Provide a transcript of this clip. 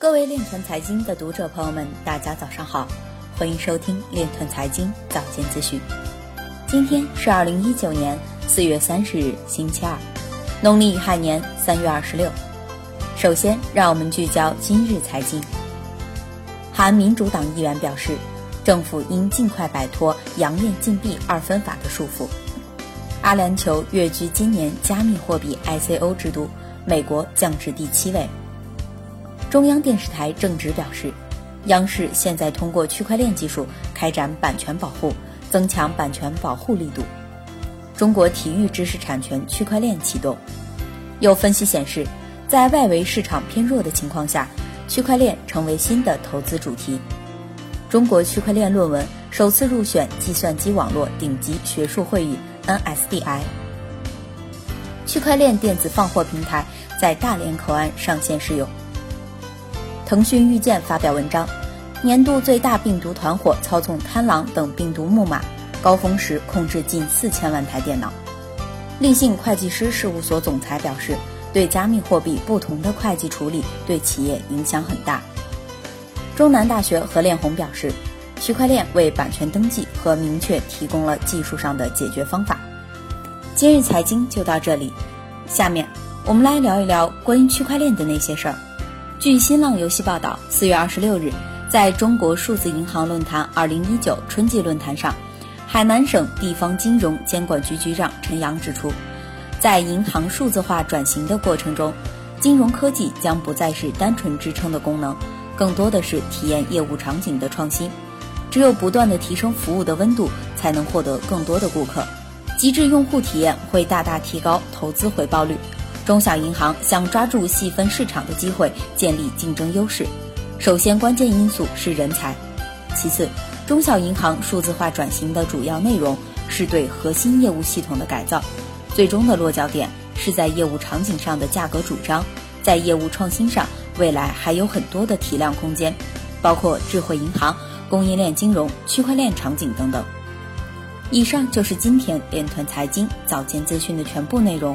各位链团财经的读者朋友们，大家早上好，欢迎收听链团财经早间资讯。今天是二零一九年四月三十日，星期二，农历乙亥年三月二十六。首先，让我们聚焦今日财经。韩民主党议员表示，政府应尽快摆脱阳面禁闭二分法的束缚。阿联酋跃居今年加密货币 ICO 制度，美国降至第七位。中央电视台正直表示，央视现在通过区块链技术开展版权保护，增强版权保护力度。中国体育知识产权区块链启动。有分析显示，在外围市场偏弱的情况下，区块链成为新的投资主题。中国区块链论文首次入选计算机网络顶级学术会议 NSDI。区块链电子放货平台在大连口岸上线试用。腾讯预见发表文章，年度最大病毒团伙操纵贪狼等病毒木马，高峰时控制近四千万台电脑。立信会计师事务所总裁表示，对加密货币不同的会计处理对企业影响很大。中南大学何炼红表示，区块链为版权登记和明确提供了技术上的解决方法。今日财经就到这里，下面我们来聊一聊关于区块链的那些事儿。据新浪游戏报道，四月二十六日，在中国数字银行论坛二零一九春季论坛上，海南省地方金融监管局局长陈阳指出，在银行数字化转型的过程中，金融科技将不再是单纯支撑的功能，更多的是体验业务场景的创新。只有不断的提升服务的温度，才能获得更多的顾客，极致用户体验会大大提高投资回报率。中小银行想抓住细分市场的机会，建立竞争优势，首先关键因素是人才。其次，中小银行数字化转型的主要内容是对核心业务系统的改造，最终的落脚点是在业务场景上的价格主张。在业务创新上，未来还有很多的体量空间，包括智慧银行、供应链金融、区块链场景等等。以上就是今天链团财经早间资讯的全部内容。